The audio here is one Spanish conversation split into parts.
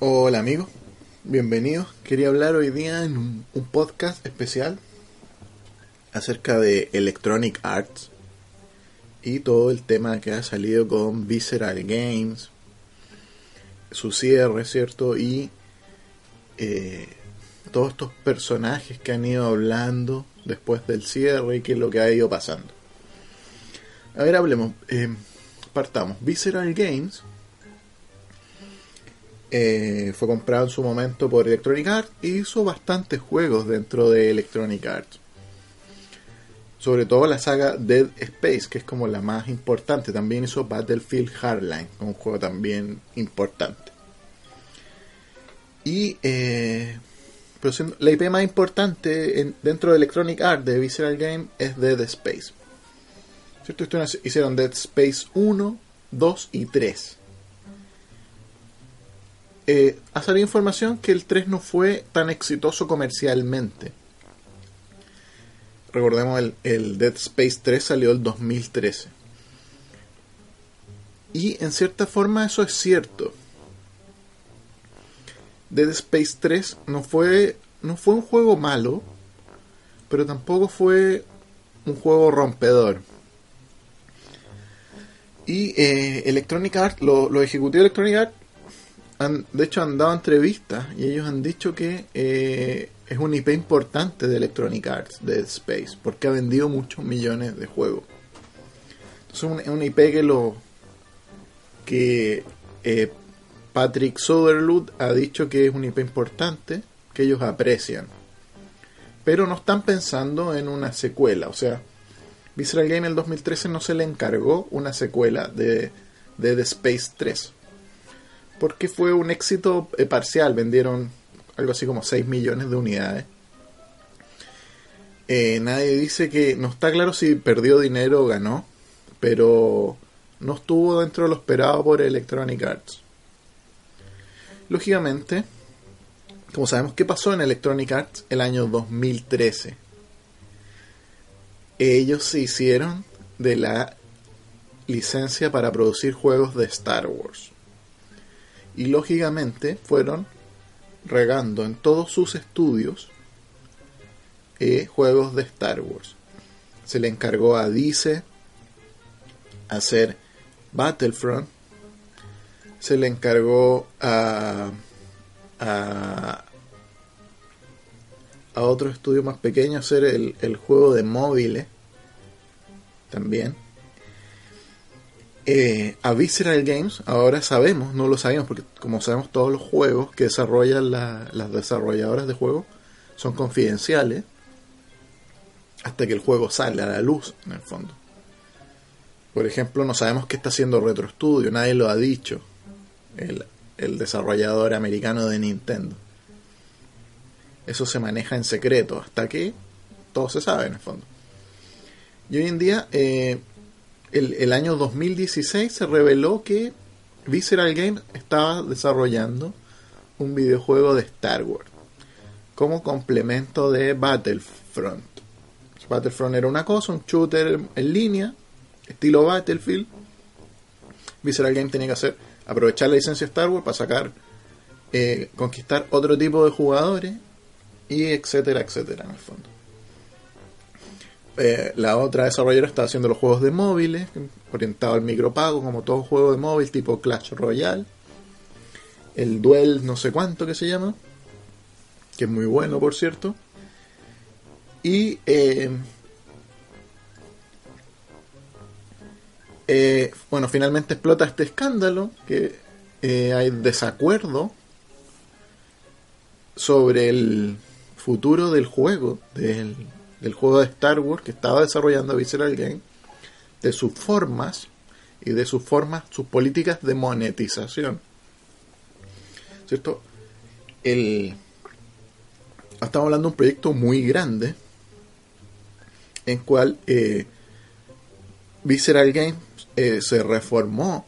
Hola amigos, bienvenidos. Quería hablar hoy día en un, un podcast especial acerca de Electronic Arts y todo el tema que ha salido con Visceral Games, su cierre, ¿cierto? Y eh, todos estos personajes que han ido hablando después del cierre y qué es lo que ha ido pasando. A ver, hablemos. Eh, partamos. Visceral Games eh, fue comprado en su momento por Electronic Arts y hizo bastantes juegos dentro de Electronic Arts. Sobre todo la saga Dead Space, que es como la más importante. También hizo Battlefield Hardline, un juego también importante. Y eh, la IP más importante en, dentro de Electronic Arts de Visceral Game es Dead Space. ¿Cierto? Hicieron Dead Space 1, 2 y 3. Eh, ha salido información que el 3 no fue tan exitoso comercialmente. Recordemos, el, el Dead Space 3 salió el 2013. Y en cierta forma eso es cierto. Dead Space 3 no fue, no fue un juego malo, pero tampoco fue un juego rompedor. Y eh, Electronic Arts, los lo ejecutivos de Electronic Arts, han, de hecho han dado entrevistas y ellos han dicho que eh, es un IP importante de Electronic Arts, Dead Space, porque ha vendido muchos millones de juegos. Entonces es un, IP que lo que eh, Patrick Soderlund ha dicho que es un IP importante, que ellos aprecian. Pero no están pensando en una secuela. O sea, Visceral Game en el 2013 no se le encargó una secuela de, de The Space 3. Porque fue un éxito eh, parcial. Vendieron algo así como 6 millones de unidades. Eh, nadie dice que. No está claro si perdió dinero o ganó. Pero no estuvo dentro de lo esperado por Electronic Arts. Lógicamente, como sabemos qué pasó en Electronic Arts el año 2013, ellos se hicieron de la licencia para producir juegos de Star Wars. Y lógicamente fueron regando en todos sus estudios eh, juegos de Star Wars. Se le encargó a Dice hacer Battlefront, se le encargó a, a, a otro estudio más pequeño hacer el, el juego de móviles también. Eh, a Visceral Games, ahora sabemos, no lo sabemos, porque como sabemos todos los juegos que desarrollan la, las desarrolladoras de juegos son confidenciales hasta que el juego sale a la luz, en el fondo. Por ejemplo, no sabemos qué está haciendo Retro Studio, nadie lo ha dicho el, el desarrollador americano de Nintendo. Eso se maneja en secreto, hasta que todo se sabe en el fondo. Y hoy en día, eh, el, el, año 2016 se reveló que Visceral Games estaba desarrollando un videojuego de Star Wars como complemento de Battlefront. Battlefront era una cosa, un shooter en línea, estilo Battlefield. Visceral Games tenía que hacer aprovechar la licencia Star Wars para sacar, eh, conquistar otro tipo de jugadores y etcétera, etcétera, en el fondo. Eh, la otra desarrolladora está haciendo los juegos de móviles, orientado al micropago, como todo juego de móvil, tipo Clash Royale. El Duel, no sé cuánto que se llama, que es muy bueno, por cierto. Y eh, Eh, bueno, finalmente explota este escándalo, que eh, hay desacuerdo sobre el futuro del juego, del, del, juego de Star Wars que estaba desarrollando Visceral Game, de sus formas y de sus formas, sus políticas de monetización. ¿Cierto? El, estamos hablando de un proyecto muy grande en cual eh, Visceral Game eh, se reformó,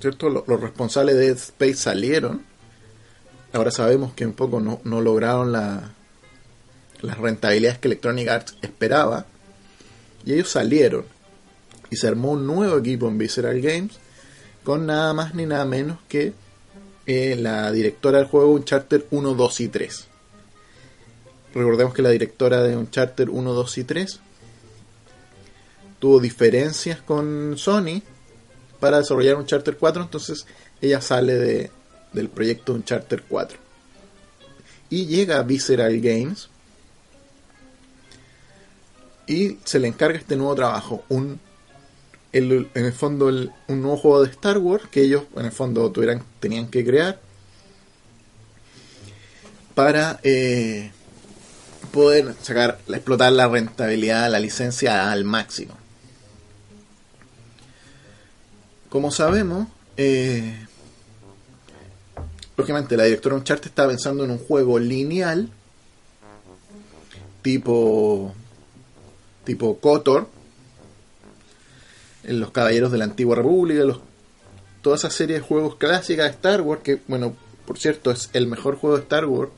¿cierto? Los, los, responsables de Space salieron. Ahora sabemos que un poco no, no lograron la, las rentabilidades que Electronic Arts esperaba. Y ellos salieron. Y se armó un nuevo equipo en Visceral Games con nada más ni nada menos que eh, la directora del juego Uncharted 1, 2 y 3. Recordemos que la directora de Uncharted 1, 2 y 3 tuvo diferencias con Sony para desarrollar Uncharted 4, entonces ella sale de, del proyecto Uncharted 4. Y llega a Visceral Games y se le encarga este nuevo trabajo, un en el fondo un nuevo juego de Star Wars que ellos en el fondo tuvieran, tenían que crear para eh, poder sacar explotar la rentabilidad de la licencia al máximo. Como sabemos eh, lógicamente la directora Uncharted está pensando en un juego lineal tipo tipo KOTOR en los Caballeros de la Antigua República, los, toda esa serie de juegos clásicas de Star Wars, que bueno, por cierto es el mejor juego de Star Wars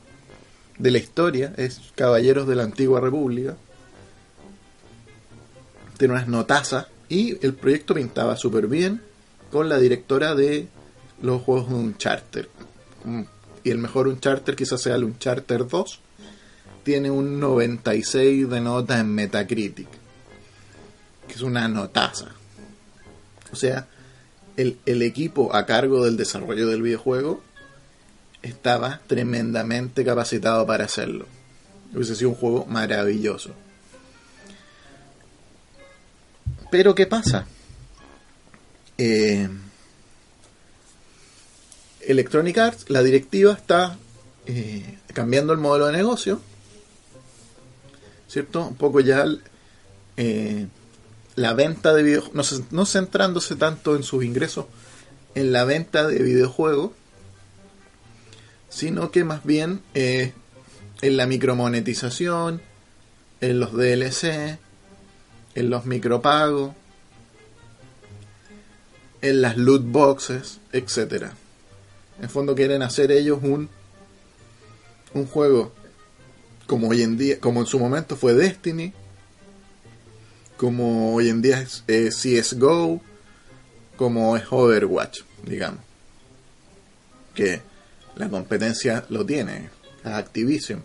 de la historia, es Caballeros de la Antigua República. Tiene unas notazas y el proyecto pintaba súper bien con la directora de los juegos de Uncharted. Y el mejor Uncharted quizás sea el Uncharted 2. Tiene un 96 de nota en Metacritic. Que es una notaza. O sea, el, equipo a cargo del desarrollo del videojuego estaba tremendamente capacitado para hacerlo. Hubiese sido un juego maravilloso. Pero ¿qué pasa? Eh, Electronic Arts, la directiva está eh, cambiando el modelo de negocio, ¿cierto? Un poco ya eh, la venta de videojuegos, no, centrándose tanto en sus ingresos en la venta de videojuegos, sino que más bien eh, en la micromonetización, en los DLC, en los micropagos, en las loot boxes, etcétera. En fondo quieren hacer ellos un un juego como hoy en día, como en su momento fue Destiny, como hoy en día es, CSGO, como es Overwatch, digamos. Que la competencia lo tiene, Activision.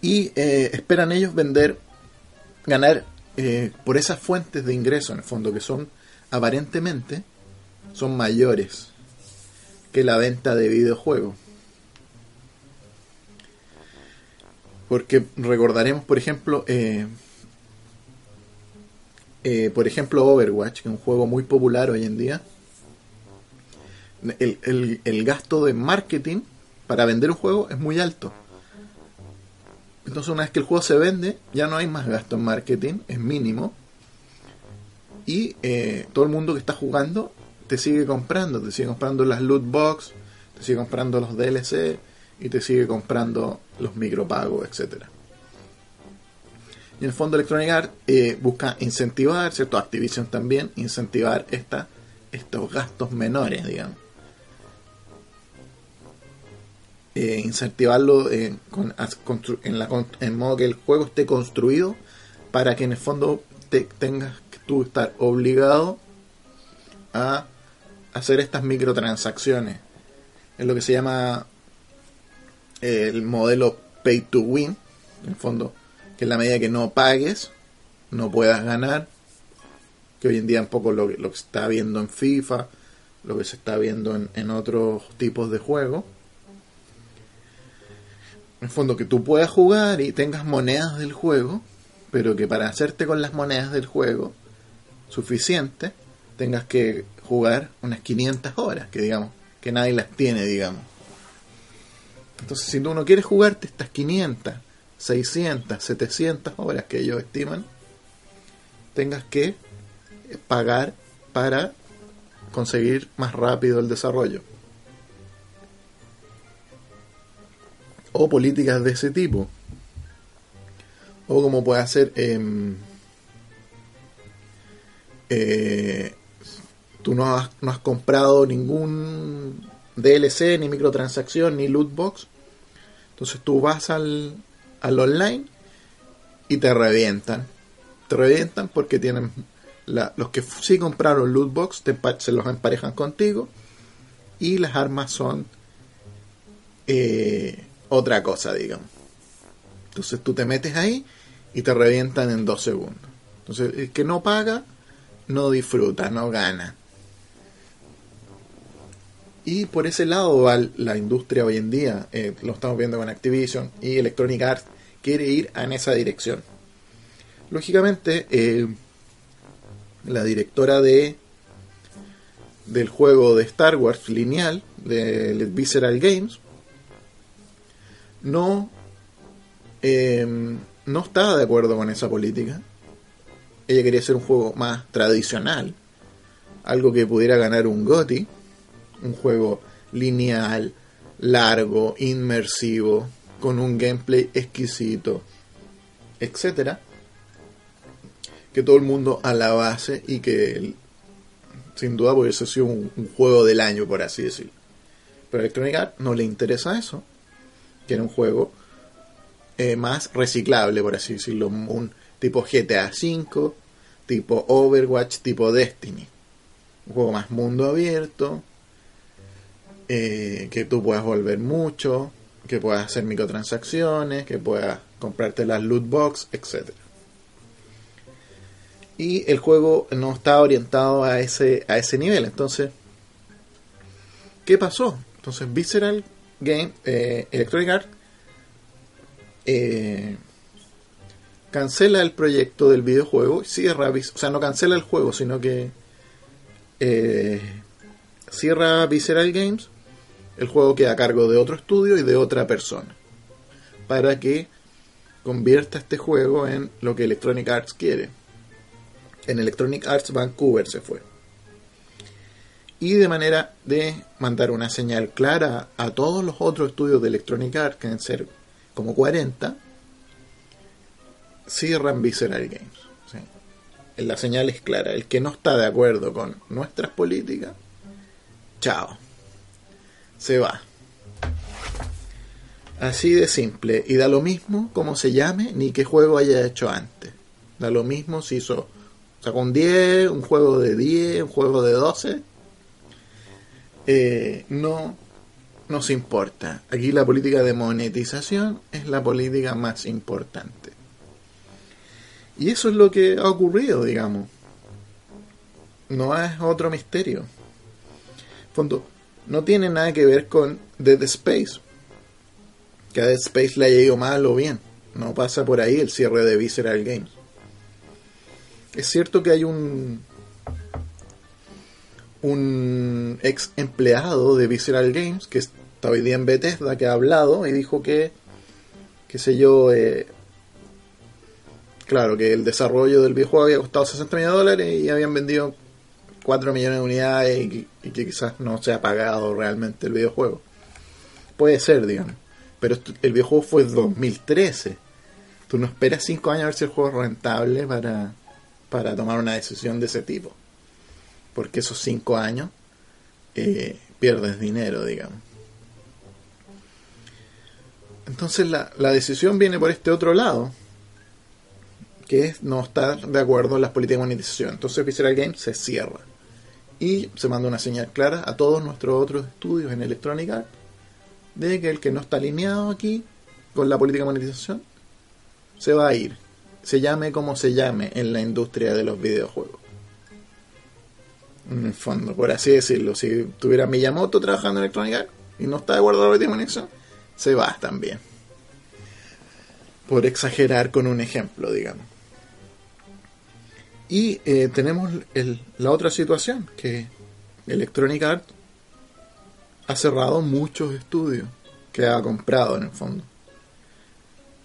Y eh, esperan ellos vender, ganar eh, por esas fuentes de ingreso, en el fondo, que son aparentemente son mayores que la venta de videojuegos. Porque recordaremos, por ejemplo, eh, eh, por ejemplo, Overwatch, que es un juego muy popular hoy en día. El, gasto de marketing para vender un juego es muy alto. Entonces, una vez que el juego se vende, ya no hay más gasto en marketing, es mínimo. Y eh, todo el mundo que está jugando te sigue comprando, te sigue comprando las loot box, te sigue comprando los DLC, y te sigue comprando los micropagos, etcétera. Y en el fondo Electronic Arts eh, busca incentivar, ¿cierto? Activision también, incentivar esta, estos gastos menores, digamos. Eh, incentivarlo en, en, modo que el juego esté construido para que en el fondo te, tengas que tú estar obligado a hacer estas microtransacciones. Es lo que se llama el modelo pay to win, en el fondo, que en la medida que no pagues, no puedas ganar, que hoy en día un poco lo, lo que se está viendo en FIFA, lo que se está viendo en, otros tipos de juegos. En el fondo que tú puedas jugar y tengas monedas del juego, pero que para hacerte con las monedas del juego suficiente, tengas que jugar unas 500 horas, que digamos, que nadie las tiene, digamos. Entonces, si tú no quieres jugarte estas 500, 600, 700 horas que ellos estiman, tengas que pagar para conseguir más rápido el desarrollo. O políticas de ese tipo. O como puede hacer... Em, eh, tú no has, no has comprado ningún DLC, ni microtransacción, ni loot box. Entonces tú vas al, al online y te revientan. Te revientan porque tienen los que sí compraron loot box te, se los emparejan contigo y las armas son eh, otra cosa, digamos. Entonces tú te metes ahí y te revientan en dos segundos. Entonces el que no paga, no disfruta, no gana. Y por ese lado va la industria hoy en día, eh, lo estamos viendo con Activision y Electronic Arts, quiere ir en esa dirección. Lógicamente, eh, la directora de del juego de Star Wars lineal, de Visceral Games, no, eh, no estaba de acuerdo con esa política. Ella quería hacer un juego más tradicional, algo que pudiera ganar un GOTY, un juego lineal, largo, inmersivo, con un gameplay exquisito, etcétera, que todo el mundo alabase y que sin duda hubiese sido un, un, juego del año, por así decirlo. Pero Electronic Arts no le interesa eso, quiere un juego eh, más reciclable, por así decirlo, un tipo GTA V, tipo Overwatch, tipo Destiny. Un juego más mundo abierto, eh, que tú puedas volver mucho, que puedas hacer microtransacciones, que puedas comprarte las loot box, etc. Y el juego no está orientado a ese, a ese nivel. Entonces, ¿qué pasó? Entonces, Visceral Game, eh, Electronic eh, cancela el proyecto del videojuego, cierra, o sea, no cancela el juego, sino que eh, cierra Visceral Games, el juego queda a cargo de otro estudio y de otra persona, para que convierta este juego en lo que Electronic Arts quiere. En Electronic Arts Vancouver se fue. Y de manera de mandar una señal clara a todos los otros estudios de Electronic Arts, que deben ser como 40, cierran Visceral Games. La señal es clara. El que no está de acuerdo con nuestras políticas, chao. Se va. Así de simple. Y da lo mismo como se llame ni qué juego haya hecho antes. Da lo mismo si hizo sacó un 10, un juego de 10, un juego de 12. Eh, no nos importa. Aquí la política de monetización es la política más importante. Y eso es lo que ha ocurrido, digamos. No es otro misterio. Fondo, no tiene nada que ver con Dead Space. Que a Dead Space le haya ido mal o bien. No pasa por ahí el cierre de Visceral Games. Es cierto que hay un un ex empleado de Visceral Games que está hoy día en Bethesda que ha hablado y dijo que, qué sé yo, eh, claro, que el desarrollo del videojuego había costado 60 millones de dólares y habían vendido 4 millones de unidades y, que quizás no se ha pagado realmente el videojuego. Puede ser, digamos. Pero el videojuego fue 2013. Tú no esperas 5 años a ver si el juego es rentable para, para tomar una decisión de ese tipo. Porque esos 5 años eh, pierdes dinero, digamos. Entonces la, decisión viene por este otro lado, que es no estar de acuerdo en las políticas de monetización. Entonces Visceral Games se cierra y se manda una señal clara a todos nuestros otros estudios en Electronic Arts de que el que no está alineado aquí con la política de monetización se va a ir. Se llame como se llame en la industria de los videojuegos. En el fondo, por así decirlo, si tuviera Miyamoto trabajando en Electronic Arts y no está de acuerdo con la política de monetización, se va también. Por exagerar con un ejemplo, digamos. Y eh, tenemos la otra situación, que Electronic Arts ha cerrado muchos estudios que ha comprado en el fondo.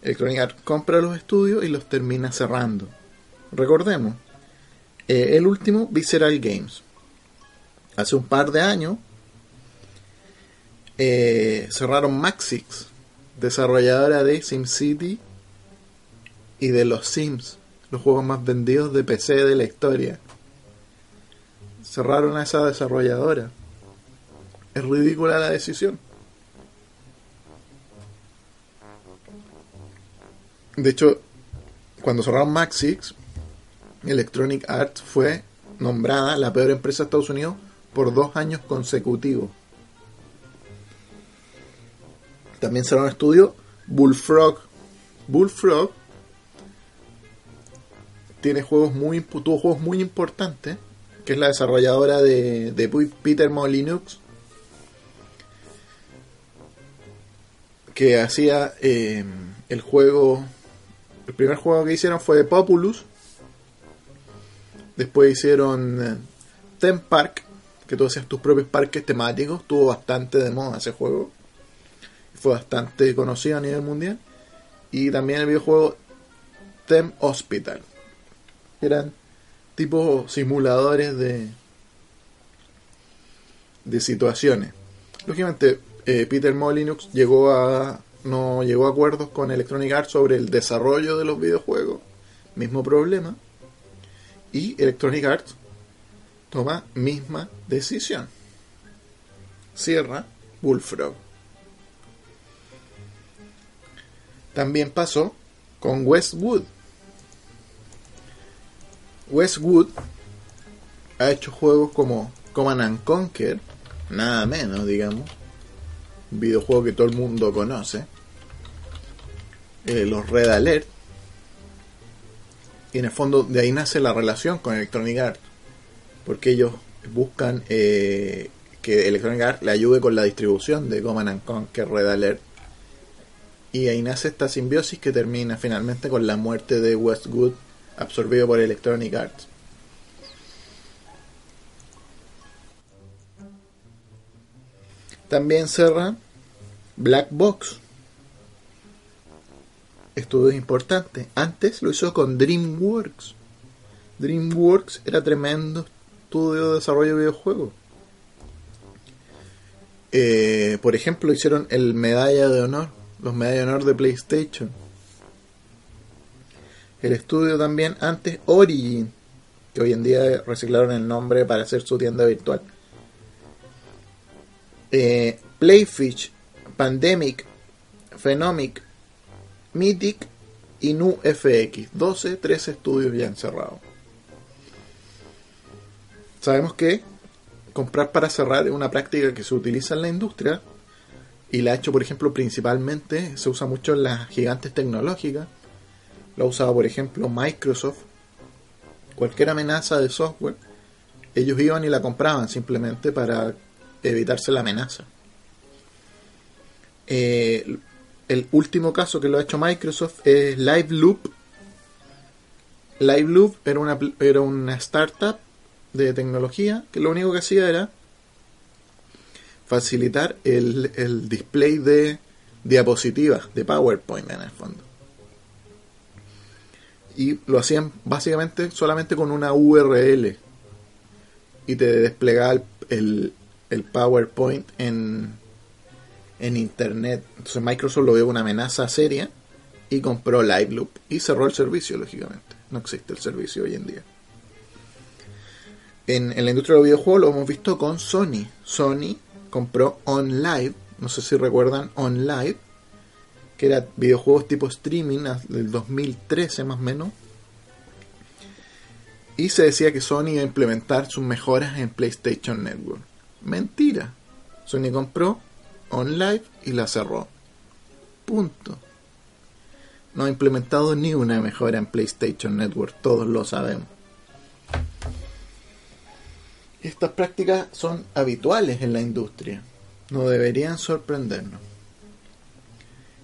Electronic Arts compra los estudios y los termina cerrando. Recordemos, eh, el último, Visceral Games. Hace un par de años eh, cerraron Maxix, desarrolladora de SimCity y de los Sims, los juegos más vendidos de PC de la historia. Cerraron a esa desarrolladora. Es ridícula la decisión. De hecho, cuando cerraron Maxix, Electronic Arts fue nombrada la peor empresa de Estados Unidos por dos años consecutivos También un estudio Bullfrog. Bullfrog tiene juegos muy tuvo juegos muy importantes, que es la desarrolladora de, de Peter Molinux, que hacía eh, el juego, el primer juego que hicieron fue Populus, después hicieron eh, Theme Park, que tú hacías tus propios parques temáticos, tuvo bastante de moda ese juego, fue bastante conocido a nivel mundial, y también el videojuego Theme Hospital, eran tipo simuladores de, de situaciones. Lógicamente, eh, Peter Molinux llegó a no llegó a acuerdos con Electronic Arts sobre el desarrollo de los videojuegos, mismo problema, y Electronic Arts toma misma decisión. Cierra Bullfrog. También pasó con Westwood, Westwood ha hecho juegos como Command and Conquer, nada menos, digamos. Un videojuego que todo el mundo conoce. Eh, los Red Alert. Y en el fondo de ahí nace la relación con Electronic Arts. Porque ellos buscan eh, que Electronic Arts le ayude con la distribución de Command and Conquer Red Alert. Y ahí nace esta simbiosis que termina finalmente con la muerte de Westwood absorbido por Electronic Arts. También cerra Black Box. Estudio importante. Antes lo hizo con DreamWorks. DreamWorks era tremendo estudio de desarrollo de videojuegos. Eh, por ejemplo, hicieron el Medalla de Honor, los Medalla de Honor de PlayStation el estudio también antes Origin, que hoy en día reciclaron el nombre para hacer su tienda virtual. Eh, Playfish, Pandemic, Phenomic, Mythic y NuFX. 12, 13 estudios ya encerrados. Sabemos que comprar para cerrar es una práctica que se utiliza en la industria y la ha hecho, por ejemplo, principalmente, se usa mucho en las gigantes tecnológicas lo ha usado, por ejemplo, Microsoft. Cualquier amenaza de software, ellos iban y la compraban simplemente para evitarse la amenaza. Eh, el último caso que lo ha hecho Microsoft es Live Loop. Live Loop era una, era una startup de tecnología que lo único que hacía era facilitar el, el display de diapositivas de PowerPoint en el fondo y lo hacían básicamente solamente con una URL y te desplegaba el, PowerPoint en, en internet. Entonces Microsoft lo vio una amenaza seria y compró LiveLoop y cerró el servicio, lógicamente. No existe el servicio hoy en día. En, en la industria de los videojuegos lo hemos visto con Sony. Sony compró OnLive, no sé si recuerdan OnLive, que era videojuegos tipo streaming del 2013 más o menos. Y se decía que Sony iba a implementar sus mejoras en PlayStation Network. Mentira. Sony compró OnLive y la cerró. Punto. No ha implementado ni una mejora en PlayStation Network, todos lo sabemos. Estas prácticas son habituales en la industria. No deberían sorprendernos.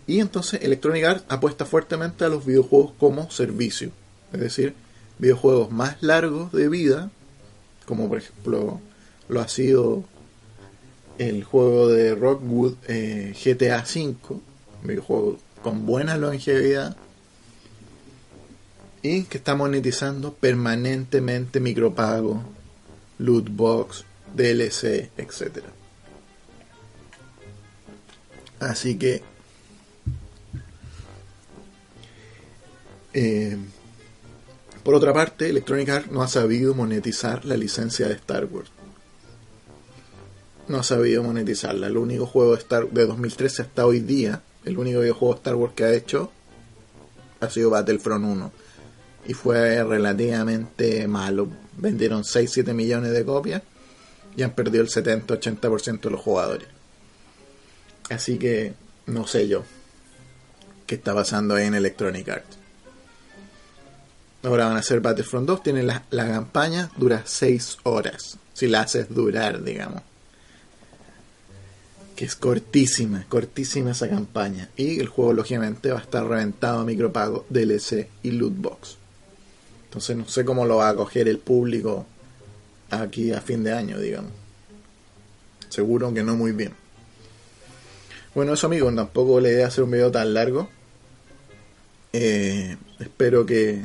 Y entonces Electronic Arts apuesta fuertemente a los videojuegos como servicio. Es decir, videojuegos más largos de vida, como por ejemplo lo ha sido el juego de Rockwood eh, GTA V, un videojuego con buena longevidad y que está monetizando permanentemente micropago, loot box, DLC, etc. Así que Eh, por otra parte, Electronic Arts no ha sabido monetizar la licencia de Star Wars. No ha sabido monetizarla. El único juego de, Star, de 2013 hasta hoy día, el único videojuego de Star Wars que ha hecho ha sido Battlefront 1. Y fue relativamente malo. Vendieron 6-7 millones de copias y han perdido el 70-80% de los jugadores. Así que no sé yo qué está pasando ahí en Electronic Arts. Ahora van a hacer Battlefront 2, tiene la, la campaña, dura 6 horas, si la haces durar, digamos. Que es cortísima, cortísima esa campaña. Y el juego, lógicamente, va a estar reventado a micropago, DLC y lootbox. Entonces no sé cómo lo va a acoger el público aquí a fin de año, digamos. Seguro que no muy bien. Bueno, eso amigos, tampoco le idea hacer un video tan largo. Eh, espero que,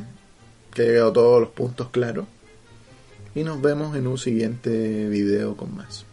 que quedado todos los puntos claros. Y nos vemos en un siguiente video con más.